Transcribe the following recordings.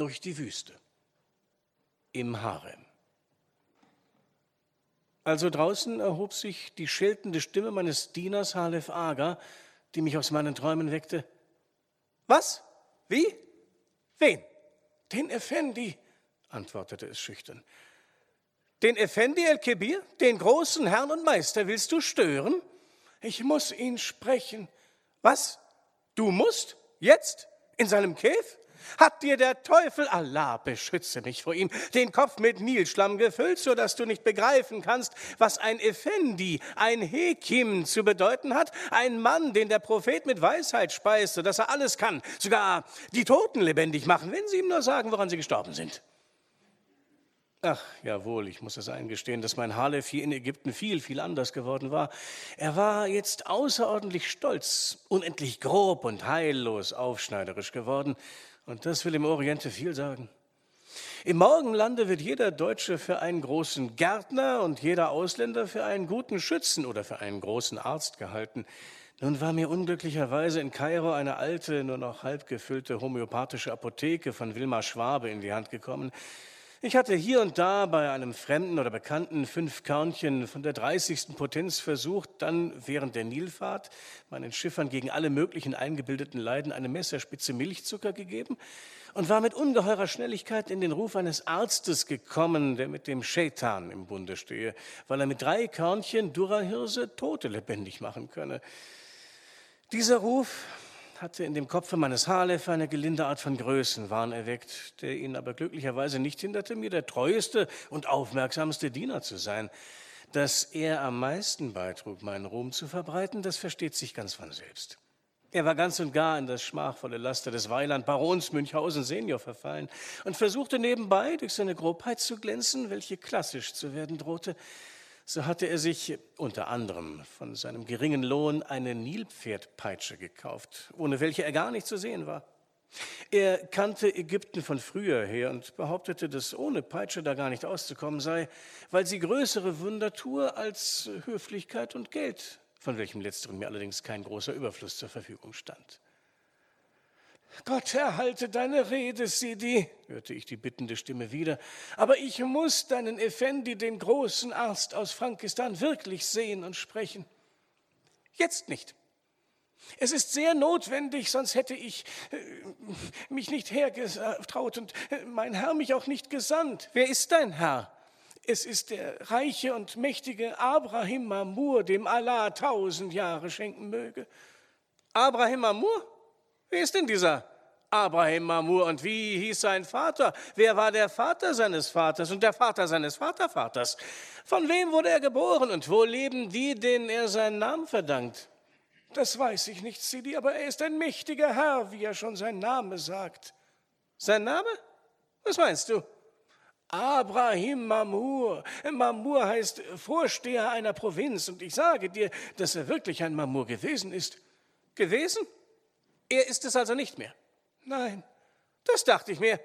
durch die Wüste. Im Harem. Also draußen erhob sich die scheltende Stimme meines Dieners Halef Aga, die mich aus meinen Träumen weckte. Was? Wie? Wen? Den Effendi, antwortete es schüchtern. Den Effendi el-Kebir, den großen Herrn und Meister, willst du stören? Ich muss ihn sprechen. Was? Du musst? Jetzt? In seinem Käf? Hat dir der Teufel, Allah beschütze mich vor ihm, den Kopf mit Nilschlamm gefüllt, so dass du nicht begreifen kannst, was ein Effendi, ein Hekim zu bedeuten hat? Ein Mann, den der Prophet mit Weisheit speist, so dass er alles kann, sogar die Toten lebendig machen, wenn sie ihm nur sagen, woran sie gestorben sind. Ach, jawohl, ich muss es eingestehen, dass mein Halef hier in Ägypten viel, viel anders geworden war. Er war jetzt außerordentlich stolz, unendlich grob und heillos aufschneiderisch geworden. Und das will im Oriente viel sagen. Im Morgenlande wird jeder Deutsche für einen großen Gärtner und jeder Ausländer für einen guten Schützen oder für einen großen Arzt gehalten. Nun war mir unglücklicherweise in Kairo eine alte, nur noch halb gefüllte homöopathische Apotheke von Wilmar Schwabe in die Hand gekommen. Ich hatte hier und da bei einem Fremden oder Bekannten fünf Körnchen von der 30. Potenz versucht, dann während der Nilfahrt meinen Schiffern gegen alle möglichen eingebildeten Leiden eine Messerspitze Milchzucker gegeben und war mit ungeheurer Schnelligkeit in den Ruf eines Arztes gekommen, der mit dem Shaitan im Bunde stehe, weil er mit drei Körnchen Durahirse Tote lebendig machen könne. Dieser Ruf hatte in dem Kopfe meines Halef eine gelinde Art von Größenwahn erweckt, der ihn aber glücklicherweise nicht hinderte, mir der treueste und aufmerksamste Diener zu sein. Dass er am meisten beitrug, meinen Ruhm zu verbreiten, das versteht sich ganz von selbst. Er war ganz und gar in das schmachvolle Laster des Weiland Barons Münchhausen Senior verfallen und versuchte nebenbei durch seine Grobheit zu glänzen, welche klassisch zu werden drohte so hatte er sich unter anderem von seinem geringen Lohn eine Nilpferdpeitsche gekauft, ohne welche er gar nicht zu sehen war. Er kannte Ägypten von früher her und behauptete, dass ohne Peitsche da gar nicht auszukommen sei, weil sie größere Wunder tue als Höflichkeit und Geld, von welchem letzteren mir allerdings kein großer Überfluss zur Verfügung stand. Gott erhalte deine Rede, Sidi, hörte ich die bittende Stimme wieder. Aber ich muss deinen Effendi, den großen Arzt aus Frankistan, wirklich sehen und sprechen. Jetzt nicht. Es ist sehr notwendig, sonst hätte ich äh, mich nicht hergetraut und äh, mein Herr mich auch nicht gesandt. Wer ist dein Herr? Es ist der reiche und mächtige Abraham Mamur, dem Allah tausend Jahre schenken möge. Abraham Mamur? Wer ist denn dieser Abraham Mamur und wie hieß sein Vater? Wer war der Vater seines Vaters und der Vater seines Vatervaters? Von wem wurde er geboren und wo leben die, denen er seinen Namen verdankt? Das weiß ich nicht, Sidi, aber er ist ein mächtiger Herr, wie er schon sein Name sagt. Sein Name? Was meinst du? Abraham Mamur. Mamur heißt Vorsteher einer Provinz und ich sage dir, dass er wirklich ein Mamur gewesen ist. Gewesen? Er ist es also nicht mehr. Nein, das dachte ich mir.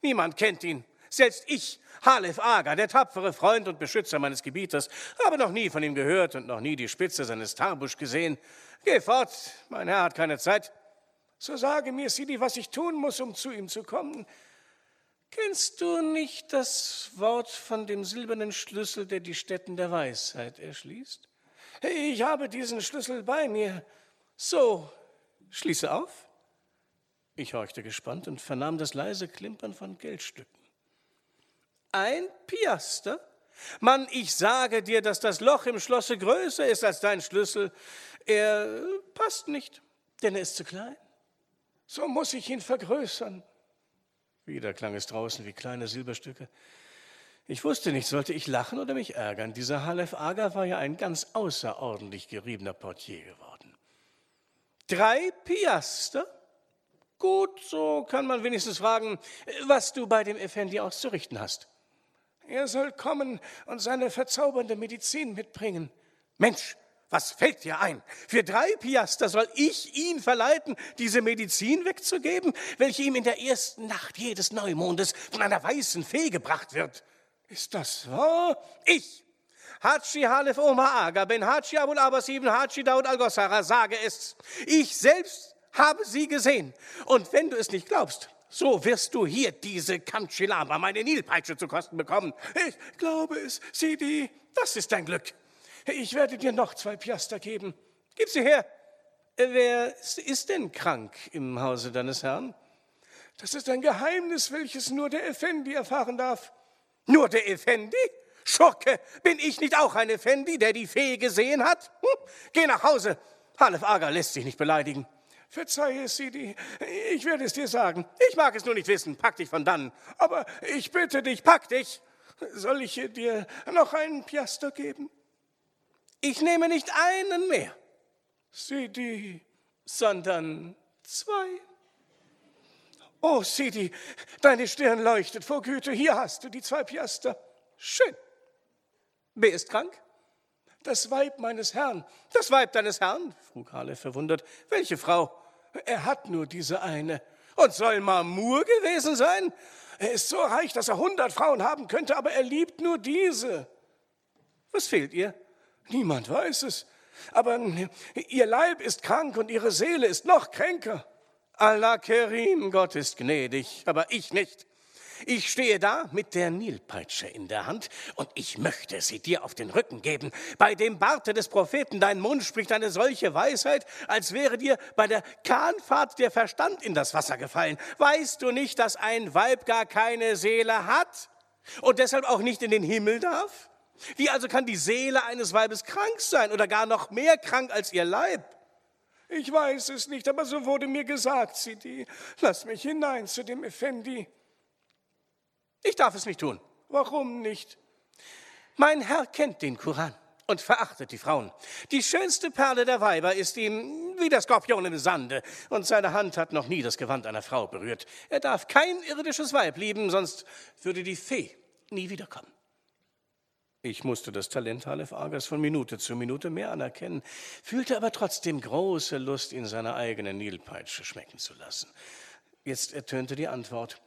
Niemand kennt ihn. Selbst ich, Halef Aga, der tapfere Freund und Beschützer meines Gebieters, habe noch nie von ihm gehört und noch nie die Spitze seines Tarbusch gesehen. Geh fort, mein Herr hat keine Zeit. So sage mir, Sidi, was ich tun muss, um zu ihm zu kommen. Kennst du nicht das Wort von dem silbernen Schlüssel, der die Stätten der Weisheit erschließt? Ich habe diesen Schlüssel bei mir. So, Schließe auf. Ich horchte gespannt und vernahm das leise Klimpern von Geldstücken. Ein Piaster? Mann, ich sage dir, dass das Loch im Schlosse größer ist als dein Schlüssel. Er passt nicht, denn er ist zu klein. So muss ich ihn vergrößern. Wieder klang es draußen wie kleine Silberstücke. Ich wusste nicht, sollte ich lachen oder mich ärgern. Dieser Halef Aga war ja ein ganz außerordentlich geriebener Portier geworden. Drei Piaster? Gut, so kann man wenigstens fragen, was du bei dem Effendi auszurichten hast. Er soll kommen und seine verzaubernde Medizin mitbringen. Mensch, was fällt dir ein? Für drei Piaster soll ich ihn verleiten, diese Medizin wegzugeben, welche ihm in der ersten Nacht jedes Neumondes von einer weißen Fee gebracht wird. Ist das wahr? Ich, Hatschi Halef Omar Aga, Ben Hatschi Abul Abbas ibn Hatschi Daud al-Gossara, sage es. Ich selbst habe sie gesehen. Und wenn du es nicht glaubst, So wirst du hier diese Kamtschilama, meine Nilpeitsche zu kosten bekommen. Ich glaube es, Sidi. Das ist dein Glück. Ich werde dir noch zwei Piaster geben. Gib sie her. Wer ist denn krank im Hause deines Herrn? Das ist ein Geheimnis, welches nur der Effendi erfahren darf. Nur der Effendi? Schurke, bin ich nicht auch ein Effendi, der die Fee gesehen hat? Hm? Geh nach Hause. Halef Aga lässt sich nicht beleidigen. Verzeihe, Sidi, ich werde es dir sagen. Ich mag es nur nicht wissen. Pack dich von dann. Aber ich bitte dich, pack dich. Soll ich dir noch einen Piaster geben? Ich nehme nicht einen mehr. Sidi, sondern zwei. Oh, Sidi, deine Stirn leuchtet vor Güte. Hier hast du die zwei Piaster. Schön. Wer ist krank? Das Weib meines Herrn. Das Weib deines Herrn? frug Hale verwundert. Welche Frau? Er hat nur diese eine. Und soll Mamur gewesen sein? Er ist so reich, dass er hundert Frauen haben könnte, aber er liebt nur diese. Was fehlt ihr? Niemand weiß es. Aber ihr Leib ist krank und ihre Seele ist noch kränker. Allah Kerim, Gott ist gnädig, aber ich nicht. Ich stehe da mit der Nilpeitsche in der Hand und ich möchte sie dir auf den Rücken geben. Bei dem Barte des Propheten, dein Mund spricht eine solche Weisheit, als wäre dir bei der Kahnfahrt der Verstand in das Wasser gefallen. Weißt du nicht, dass ein Weib gar keine Seele hat und deshalb auch nicht in den Himmel darf? Wie also kann die Seele eines Weibes krank sein oder gar noch mehr krank als ihr Leib? Ich weiß es nicht, aber so wurde mir gesagt, Sidi. Lass mich hinein zu dem Effendi. Ich darf es nicht tun. Warum nicht? Mein Herr kennt den Koran und verachtet die Frauen. Die schönste Perle der Weiber ist ihm wie der Skorpion im Sande, und seine Hand hat noch nie das Gewand einer Frau berührt. Er darf kein irdisches Weib lieben, sonst würde die Fee nie wiederkommen. Ich musste das Talent Halef Argas von Minute zu Minute mehr anerkennen, fühlte aber trotzdem große Lust, ihn seine eigene Nilpeitsche schmecken zu lassen. Jetzt ertönte die Antwort.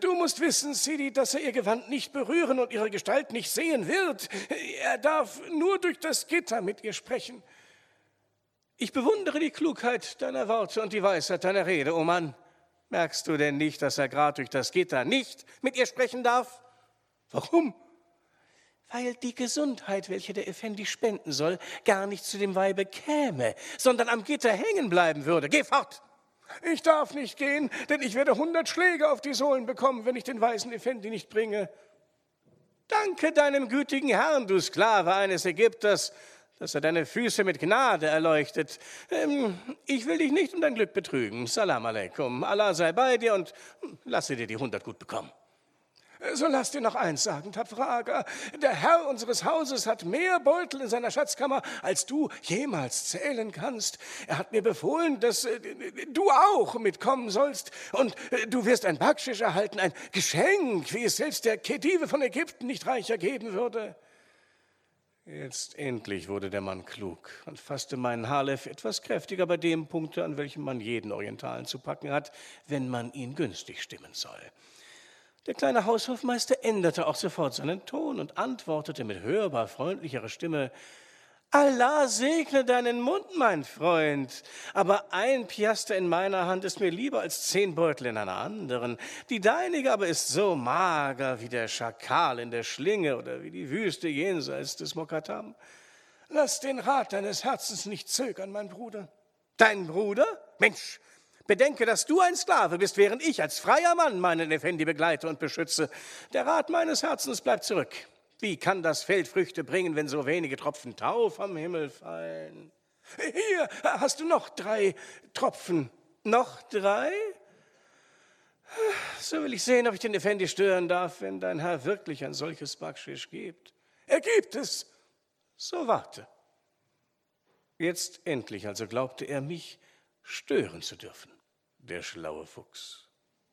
Du musst wissen, Sidi, dass er ihr Gewand nicht berühren und ihre Gestalt nicht sehen wird. Er darf nur durch das Gitter mit ihr sprechen. Ich bewundere die Klugheit deiner Worte und die Weisheit deiner Rede, o oh Mann. Merkst du denn nicht, dass er gerade durch das Gitter nicht mit ihr sprechen darf? Warum? weil die Gesundheit, welche der Effendi spenden soll, gar nicht zu dem Weibe käme, sondern am Gitter hängen bleiben würde. Geh fort! Ich darf nicht gehen, denn ich werde hundert Schläge auf die Sohlen bekommen, wenn ich den weisen Effendi nicht bringe. Danke deinem gütigen Herrn, du Sklave eines Ägypters, dass er deine Füße mit Gnade erleuchtet. Ähm, ich will dich nicht um dein Glück betrügen. Salam alaikum. Allah sei bei dir und lasse dir die hundert gut bekommen. So lass dir noch eins sagen, tapferer Aga. Der Herr unseres Hauses hat mehr Beutel in seiner Schatzkammer, als du jemals zählen kannst. Er hat mir befohlen, dass äh, du auch mitkommen sollst. Und äh, du wirst ein Backschisch erhalten, ein Geschenk, wie es selbst der Khedive von Ägypten nicht reicher geben würde. Jetzt endlich wurde der Mann klug und fasste meinen Halef etwas kräftiger bei dem Punkte, an welchem man jeden Orientalen zu packen hat, wenn man ihn günstig stimmen soll. Der kleine Haushofmeister änderte auch sofort seinen Ton und antwortete mit hörbar freundlicherer Stimme, Allah segne deinen Mund, mein Freund, aber ein Piaster in meiner Hand ist mir lieber als zehn Beutel in einer anderen. Die deinige aber ist so mager wie der Schakal in der Schlinge oder wie die Wüste jenseits des Mokatam. Lass den Rat deines Herzens nicht zögern, mein Bruder. Dein Bruder? Mensch, Bedenke, dass du ein Sklave bist, während ich als freier Mann meinen Effendi begleite und beschütze. Der Rat meines Herzens bleibt zurück. Wie kann das Feld Früchte bringen, wenn so wenige Tropfen Tau vom Himmel fallen? Hier hast du noch drei Tropfen. Noch drei? So will ich sehen, ob ich den Effendi stören darf, wenn dein Herr wirklich ein solches Backschisch gibt. Er gibt es. So warte. Jetzt endlich also glaubte er mich stören zu dürfen der schlaue Fuchs.